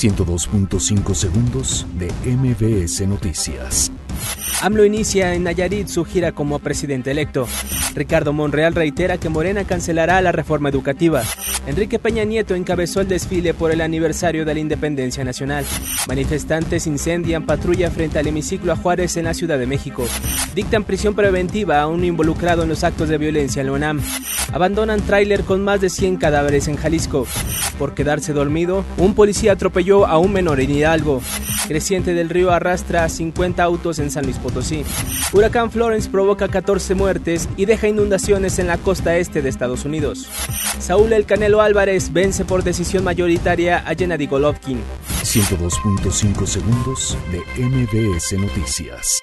102.5 segundos de MBS Noticias. AMLO inicia en Nayarit su gira como presidente electo. Ricardo Monreal reitera que Morena cancelará la reforma educativa. Enrique Peña Nieto encabezó el desfile por el aniversario de la independencia nacional. Manifestantes incendian patrulla frente al hemiciclo a Juárez en la Ciudad de México. Dictan prisión preventiva a un involucrado en los actos de violencia en la UNAM. Abandonan tráiler con más de 100 cadáveres en Jalisco. Por quedarse dormido, un policía atropelló a un menor en Hidalgo. Creciente del río arrastra 50 autos en San Luis Potosí. Huracán Florence provoca 14 muertes y deja inundaciones en la costa este de Estados Unidos. Saúl El Canelo Álvarez vence por decisión mayoritaria a Gennady Golovkin. 102.5 segundos de MBS Noticias.